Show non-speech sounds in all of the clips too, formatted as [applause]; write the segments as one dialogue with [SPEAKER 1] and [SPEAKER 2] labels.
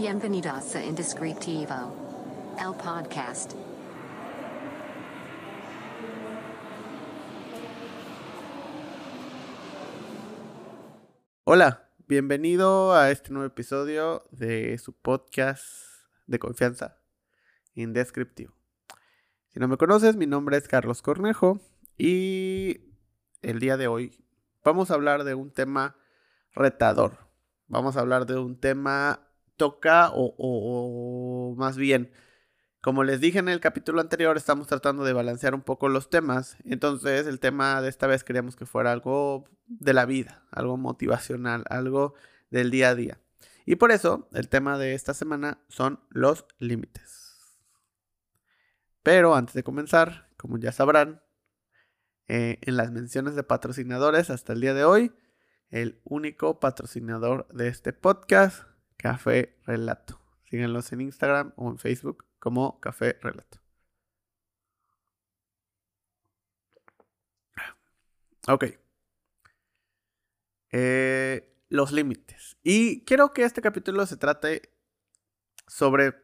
[SPEAKER 1] Bienvenidos a Indescriptivo, el podcast.
[SPEAKER 2] Hola, bienvenido a este nuevo episodio de su podcast de confianza, Indescriptivo. Si no me conoces, mi nombre es Carlos Cornejo y el día de hoy vamos a hablar de un tema retador. Vamos a hablar de un tema toca o, más bien, como les dije en el capítulo anterior, estamos tratando de balancear un poco los temas. Entonces el tema de esta vez queríamos que fuera algo de la vida, algo motivacional, algo del día a día. Y por eso el tema de esta semana son los límites. Pero antes de comenzar, como ya sabrán, eh, en las menciones de patrocinadores hasta el día de hoy, el único patrocinador de este podcast, Café Relato. Síganlos en Instagram o en Facebook como Café Relato. Ok. Eh, los límites. Y quiero que este capítulo se trate sobre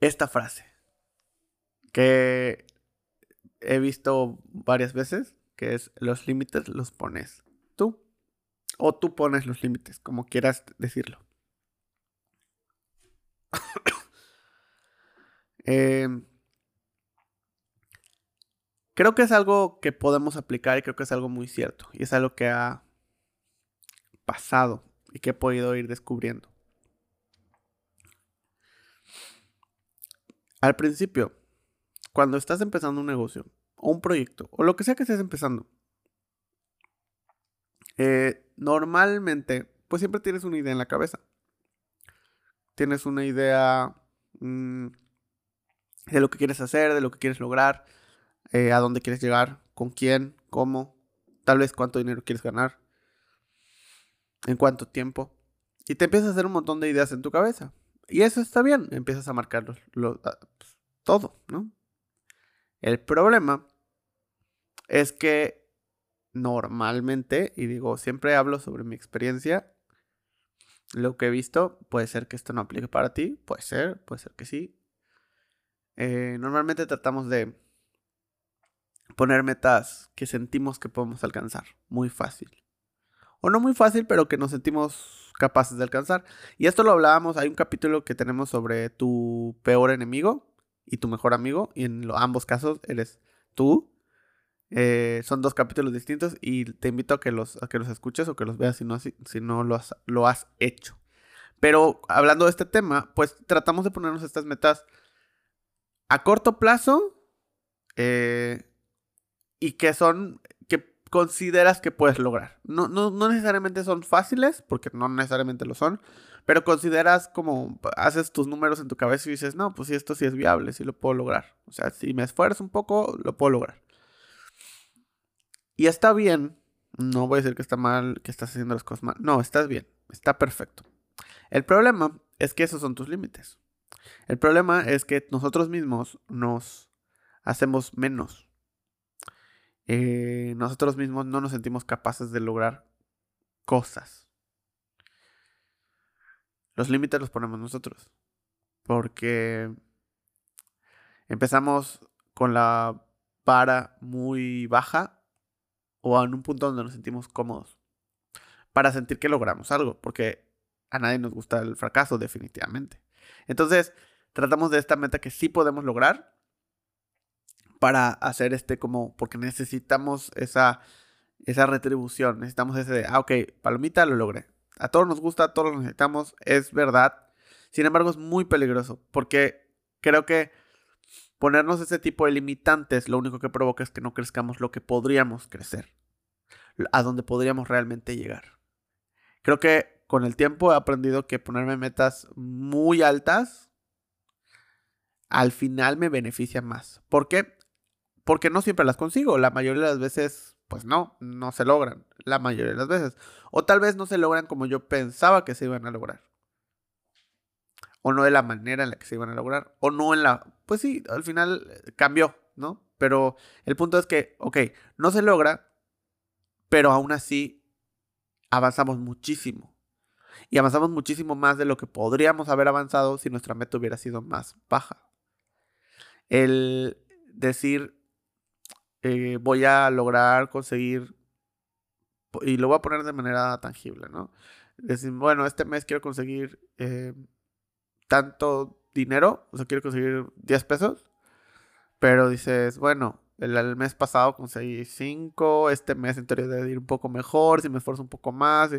[SPEAKER 2] esta frase que he visto varias veces, que es los límites los pones tú. O tú pones los límites, como quieras decirlo. [coughs] Em, creo que es algo que podemos aplicar y creo que es algo muy cierto. Y es algo que ha pasado y que he podido ir descubriendo. Al principio, cuando estás empezando un negocio o un proyecto o lo que sea que estés empezando, eh, normalmente, pues siempre tienes una idea en la cabeza. Tienes una idea mm, de lo que quieres hacer, de lo que quieres lograr, eh, a dónde quieres llegar, con quién, cómo, tal vez cuánto dinero quieres ganar, en cuánto tiempo. Y te empiezas a hacer un montón de ideas en tu cabeza. Y eso está bien, empiezas a marcar ah, pues, todo, ¿no? El problema es que normalmente, y digo, siempre hablo sobre mi experiencia, lo que he visto, puede ser que esto no aplique para ti, puede ser, puede ser que sí. Eh, normalmente tratamos de poner metas que sentimos que podemos alcanzar, muy fácil. O no muy fácil, pero que nos sentimos capaces de alcanzar. Y esto lo hablábamos, hay un capítulo que tenemos sobre tu peor enemigo, y tu mejor amigo. Y en ambos casos eres tú. Eh, son dos capítulos distintos y te invito a que los, que los escuches o que los veas si no, si, no lo, has, lo has hecho. Pero hablando de este tema, pues tratamos de ponernos estas metas a corto plazo eh, y que son, que consideras que puedes lograr. No, no, no necesariamente son fáciles, porque no necesariamente lo son, pero consideras como, haces tus números en tu cabeza y dices, no, pues sí, esto sí es viable, sí lo puedo lograr. O sea, si me esfuerzo un poco, lo puedo lograr. Y está bien, no voy a decir que está mal, que estás haciendo las cosas mal. No, estás bien, está perfecto. El problema es que esos son tus límites. El problema es que nosotros mismos nos hacemos menos. Eh, nosotros mismos no nos sentimos capaces de lograr cosas. Los límites los ponemos nosotros. Porque empezamos con la vara muy baja o en un punto donde nos sentimos cómodos. Para sentir que logramos algo. Porque a nadie nos gusta el fracaso, definitivamente. Entonces, tratamos de esta meta que sí podemos lograr para hacer este como, porque necesitamos esa, esa retribución, necesitamos ese de, ah, ok, palomita, lo logré. A todos nos gusta, a todos lo necesitamos, es verdad. Sin embargo, es muy peligroso porque creo que ponernos ese tipo de limitantes lo único que provoca es que no crezcamos lo que podríamos crecer, a donde podríamos realmente llegar. Creo que con el tiempo he aprendido que ponerme metas muy altas al final me beneficia más. ¿Por qué? Porque no siempre las consigo. La mayoría de las veces pues no, no se logran la mayoría de las veces. O tal vez no se logran como yo pensaba que se iban a lograr. O no de la manera en la que se iban a lograr. O no en la... Pues sí, al final eh, cambió, ¿no? Pero el punto es que, ok, no se logra, pero aún así avanzamos muchísimo. Y avanzamos muchísimo más de lo que podríamos haber avanzado si nuestra meta hubiera sido más baja. El decir, eh, voy a lograr conseguir, y lo voy a poner de manera tangible, ¿no? Decir, bueno, este mes quiero conseguir eh, tanto dinero, o sea, quiero conseguir 10 pesos, pero dices, bueno, el, mes pasado conseguí 5, este mes en teoría debe ir un poco mejor, si me esfuerzo un poco más.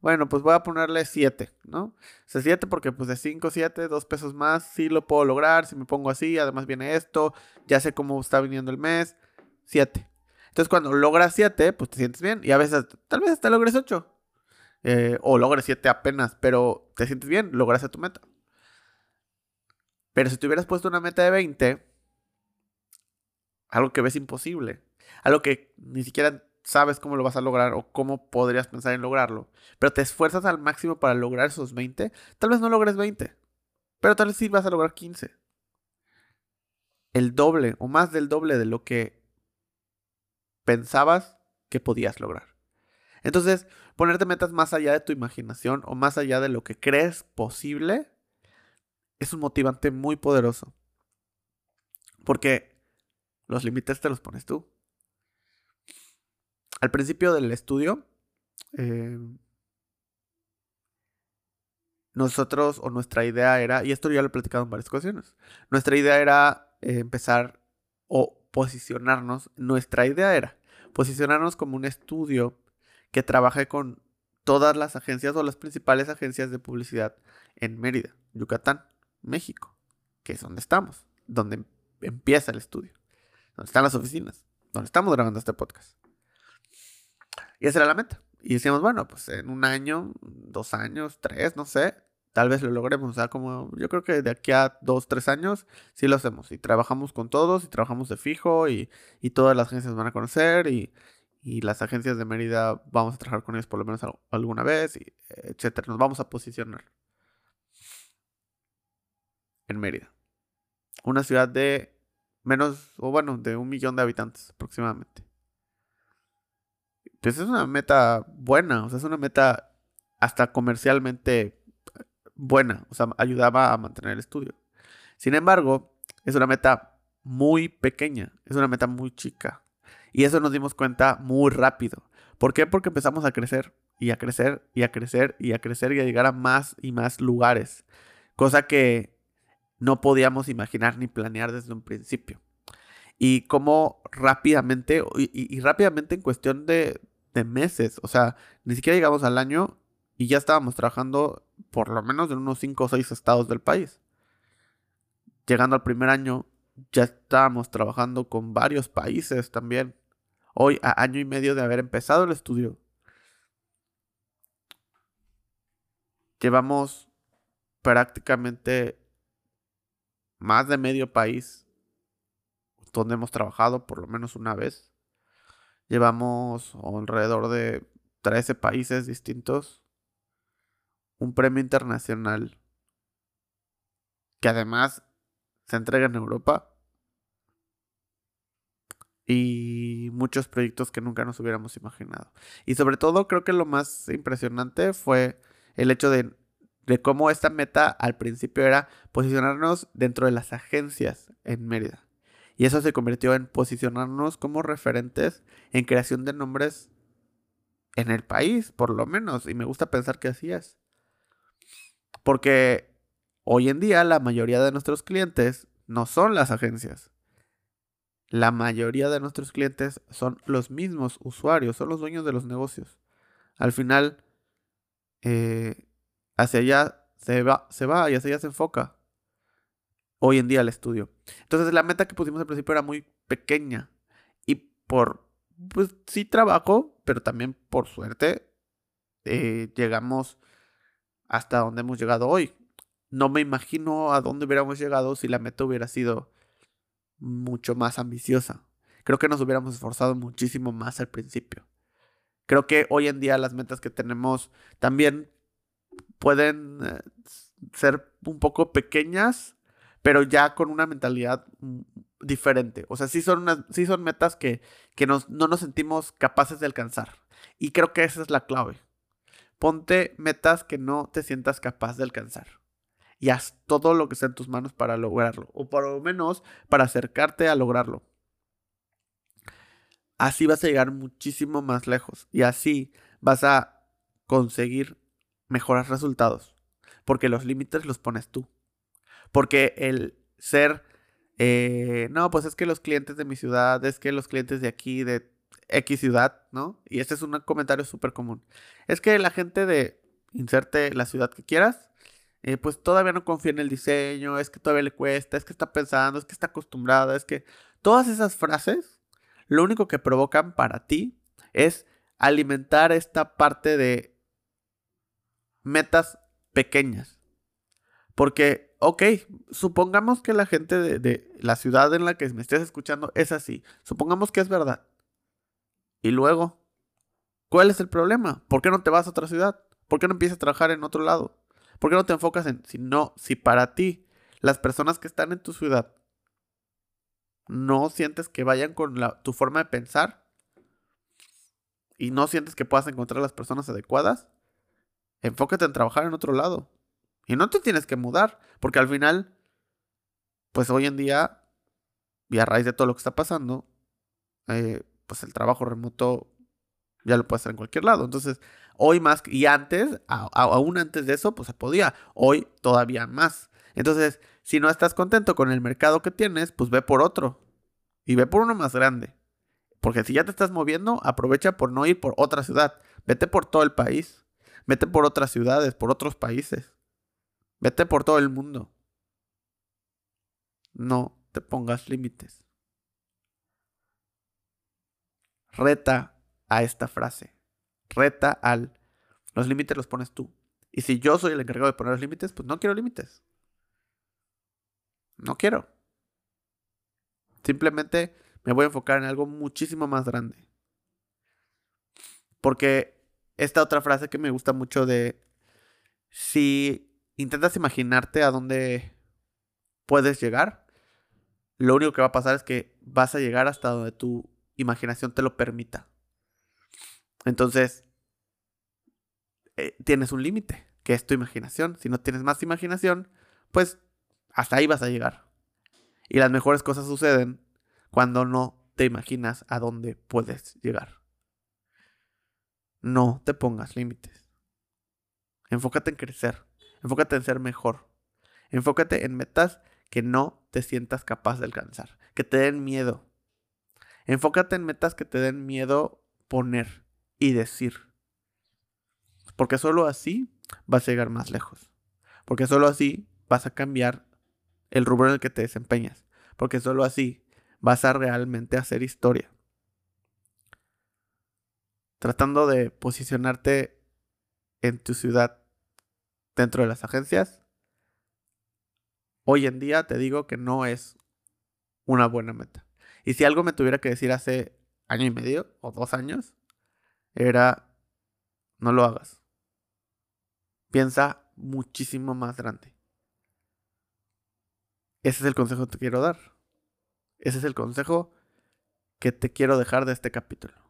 [SPEAKER 2] bueno, pues voy a ponerle 7, ¿no? O sea, 7 porque pues de 5, 7, 2 pesos más, sí lo puedo lograr, si me pongo así, además viene esto, ya sé cómo está viniendo el mes, 7. Entonces cuando logras 7, pues te sientes bien y a veces, tal vez hasta logres 8. Eh, o logres 7 apenas, pero te sientes bien, lograste tu meta. Pero si te hubieras puesto una meta de 20, algo que ves imposible, algo que ni siquiera sabes cómo lo vas a lograr o cómo podrías pensar en lograrlo, pero te esfuerzas al máximo para lograr esos 20, tal vez no logres 20, pero tal vez sí vas a lograr 15. El doble o más del doble de lo que pensabas que podías lograr. Entonces, ponerte metas más allá de tu imaginación o más allá de lo que crees posible es un motivante muy poderoso. Porque los límites te los pones tú. Al principio del estudio, eh, nosotros o nuestra idea era, y esto ya lo he platicado en varias ocasiones, nuestra idea era eh, empezar o posicionarnos, nuestra idea era posicionarnos como un estudio que trabaje con todas las agencias o las principales agencias de publicidad en Mérida, Yucatán, México, que es donde estamos, donde empieza el estudio donde están las oficinas, donde estamos grabando este podcast. Y esa era la meta. Y decíamos, bueno, pues en un año, dos años, tres, no sé, tal vez lo logremos. O sea, como yo creo que de aquí a dos, tres años sí lo hacemos. Y trabajamos con todos, y trabajamos de fijo, y, todas las agencias van a conocer, y, y, las agencias de Mérida vamos a trabajar con ellos por lo menos alguna vez, y etcétera. Nos vamos a posicionar en Mérida. Una ciudad de menos, o bueno, de un millón de habitantes aproximadamente. Entonces es una meta buena, o sea, es una meta hasta comercialmente buena, o sea, ayudaba a mantener el estudio. Sin embargo, es una meta muy pequeña, es una meta muy chica. Y eso nos dimos cuenta muy rápido. ¿Por qué? Porque empezamos a crecer y a crecer y a crecer y a crecer y a llegar a más y más lugares. Cosa que no podíamos imaginar ni planear desde un principio. Y cómo rápidamente, y, rápidamente en cuestión de, de, meses, o sea, ni siquiera llegamos al año y ya estábamos trabajando por lo menos en unos 5 o 6 estados del país. Llegando al primer año, ya estábamos trabajando con varios países también. Hoy, a año y medio de haber empezado el estudio, llevamos prácticamente más de medio país donde hemos trabajado por lo menos una vez. Llevamos alrededor de 13 países distintos. Un premio internacional que además se entrega en Europa. Y muchos proyectos que nunca nos hubiéramos imaginado. Y sobre todo creo que lo más impresionante fue el hecho de de cómo esta meta al principio era posicionarnos dentro de las agencias en Mérida. Y eso se convirtió en posicionarnos como referentes en creación de nombres en el país, por lo menos. Y me gusta pensar que así es. Porque hoy en día la mayoría de nuestros clientes no son las agencias. La mayoría de nuestros clientes son los mismos usuarios, son los dueños de los negocios. Al final, eh, hacia allá se va, se va y hacia allá se enfoca hoy en día el estudio. Entonces la meta que pusimos al principio era muy pequeña y por, pues sí trabajo, pero también por suerte eh, llegamos hasta donde hemos llegado hoy. No me imagino a dónde hubiéramos llegado si la meta hubiera sido mucho más ambiciosa. Creo que nos hubiéramos esforzado muchísimo más al principio. Creo que hoy en día las metas que tenemos también pueden eh, ser un poco pequeñas, pero ya con una mentalidad mm, diferente. O sea, sí son, son metas que, no nos sentimos capaces de alcanzar. Y creo que esa es la clave. Ponte metas que no te sientas capaz de alcanzar. Y haz todo lo que sea en tus manos para lograrlo. O por lo menos para acercarte a lograrlo. Así vas a llegar muchísimo más lejos. Y así vas a conseguir mejores resultados. Porque los límites los pones tú. Porque el ser, eh, no, pues es que los clientes de mi ciudad, es que los clientes de aquí, de X ciudad, ¿no? Y este es un comentario súper común. Es que la gente de inserte la ciudad que quieras, eh, pues todavía no confía en el diseño, es que todavía le cuesta, es que está pensando, es que está acostumbrada, es que todas esas frases, lo único que provocan para ti es alimentar esta parte de metas pequeñas. Porque, ok, supongamos que la gente de, la ciudad en la que me estés escuchando es así. Supongamos que es verdad. Y luego, ¿cuál es el problema? ¿Por qué no te vas a otra ciudad? ¿Por qué no empiezas a trabajar en otro lado? ¿Por qué no te enfocas en si no, si para ti las personas que están en tu ciudad no sientes que vayan con tu forma de pensar y no sientes que puedas encontrar las personas adecuadas, enfócate en trabajar en otro lado. Y no te tienes que mudar, porque al final, pues hoy en día, y a raíz de todo lo que está pasando, eh, pues el trabajo remoto ya lo puedes hacer en cualquier lado. Entonces, hoy más, y antes, aún antes de eso, pues se podía. Hoy todavía más. Entonces, si no estás contento con el mercado que tienes, pues ve por otro. Y ve por uno más grande. Porque si ya te estás moviendo, aprovecha por no ir por otra ciudad. Vete por todo el país. Vete por otras ciudades, por otros países. Vete por todo el mundo. No te pongas límites. reta a esta frase. Reta al... Los límites los pones tú. Y si yo soy el encargado de poner los límites, pues no quiero límites. No quiero. Simplemente me voy a enfocar en algo muchísimo más grande. Porque esta otra frase que me gusta mucho de si intentas imaginarte a dónde puedes llegar, lo único que va a pasar es que vas a llegar hasta donde tú imaginación te lo permita. Entonces, eh, tienes un límite, que es tu imaginación. Si no tienes más imaginación, pues hasta ahí vas a llegar. Y las mejores cosas suceden cuando no te imaginas a dónde puedes llegar. No te pongas límites. Enfócate en crecer. Enfócate en ser mejor. Enfócate en metas que no te sientas capaz de alcanzar, que te den miedo, Enfócate en metas que te den miedo poner y decir. Porque solo así vas a llegar más lejos. Porque solo así vas a cambiar el rubro en el que te desempeñas. Porque solo así vas a realmente hacer historia. Tratando de posicionarte en tu ciudad dentro de las agencias, hoy en día te digo que no es una buena meta. Y si algo me tuviera que decir hace año y medio o dos años, era, no lo hagas. Piensa muchísimo más grande. Ese es el consejo que te quiero dar. Ese es el consejo que te quiero dejar de este capítulo.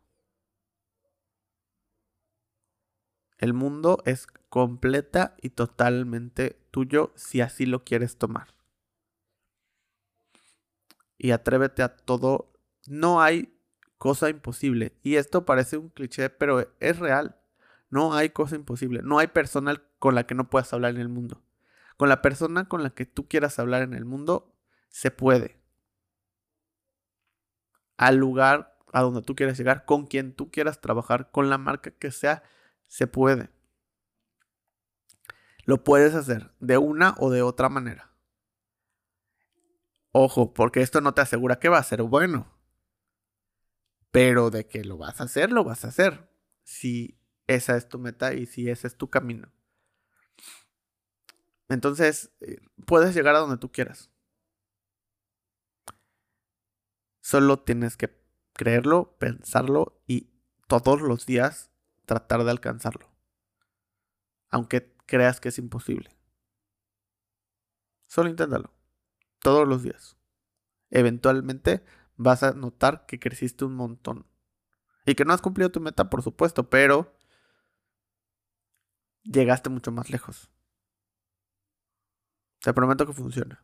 [SPEAKER 2] El mundo es completa y totalmente tuyo si así lo quieres tomar y atrévete a todo. No hay cosa imposible. Y esto parece un cliché, pero es real. No hay cosa imposible. No hay persona con la que no puedas hablar en el mundo. Con la persona con la que tú quieras hablar en el mundo, se puede. Al lugar a donde tú quieras llegar, con quien tú quieras trabajar, con la marca que sea, se puede. Lo puedes hacer de una o de otra manera. Ojo, porque esto no te asegura que va a ser bueno. Pero de que lo vas a hacer, lo vas a hacer. Si esa es tu meta y si ese es tu camino. Entonces, eh, puedes llegar a donde tú quieras. Solo tienes que creerlo, pensarlo y todos los días tratar de alcanzarlo. Aunque creas que es imposible. Solo inténtalo todos los días. Eventualmente vas a notar que creciste un montón. Y que no has cumplido tu meta, por supuesto, pero llegaste mucho más lejos. Te prometo que funciona.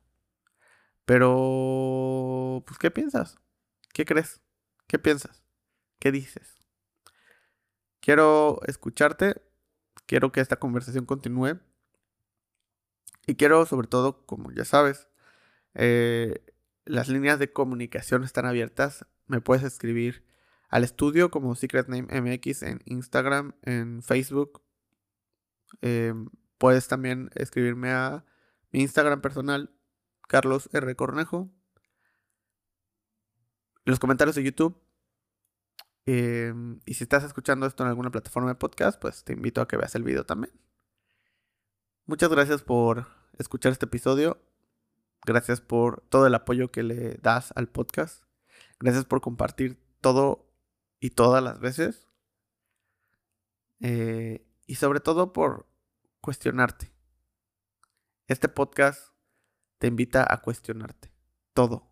[SPEAKER 2] Pero, pues, ¿qué piensas? ¿Qué crees? ¿Qué piensas? ¿Qué dices? Quiero escucharte, quiero que esta conversación continúe y quiero sobre todo, como ya sabes, eh, las líneas de comunicación están abiertas. Me puedes escribir al estudio como Secret Name MX en Instagram, en Facebook. Em, puedes también escribirme a mi Instagram personal, Carlos R. Cornejo. Los comentarios de YouTube. Em, y si estás escuchando esto en alguna plataforma de podcast, pues te invito a que veas el video también. Muchas gracias por escuchar este episodio. Gracias por todo el apoyo que le das al podcast. Gracias por compartir todo y todas las veces. Eh, y sobre todo por cuestionarte. Este podcast te invita a cuestionarte. Todo.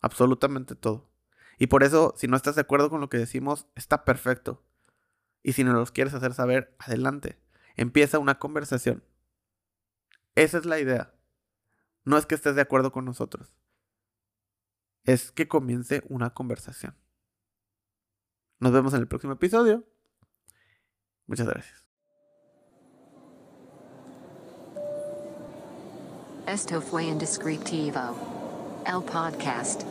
[SPEAKER 2] Absolutamente todo. Y por eso, si no estás de acuerdo con lo que decimos, está perfecto. Y si no los quieres hacer saber, adelante. Empieza una conversación. Esa es la idea. No es que estés de acuerdo con nosotros. Es que comience una conversación. Nos vemos en el próximo episodio. Muchas gracias.
[SPEAKER 1] Esto fue Indescriptivo. El podcast.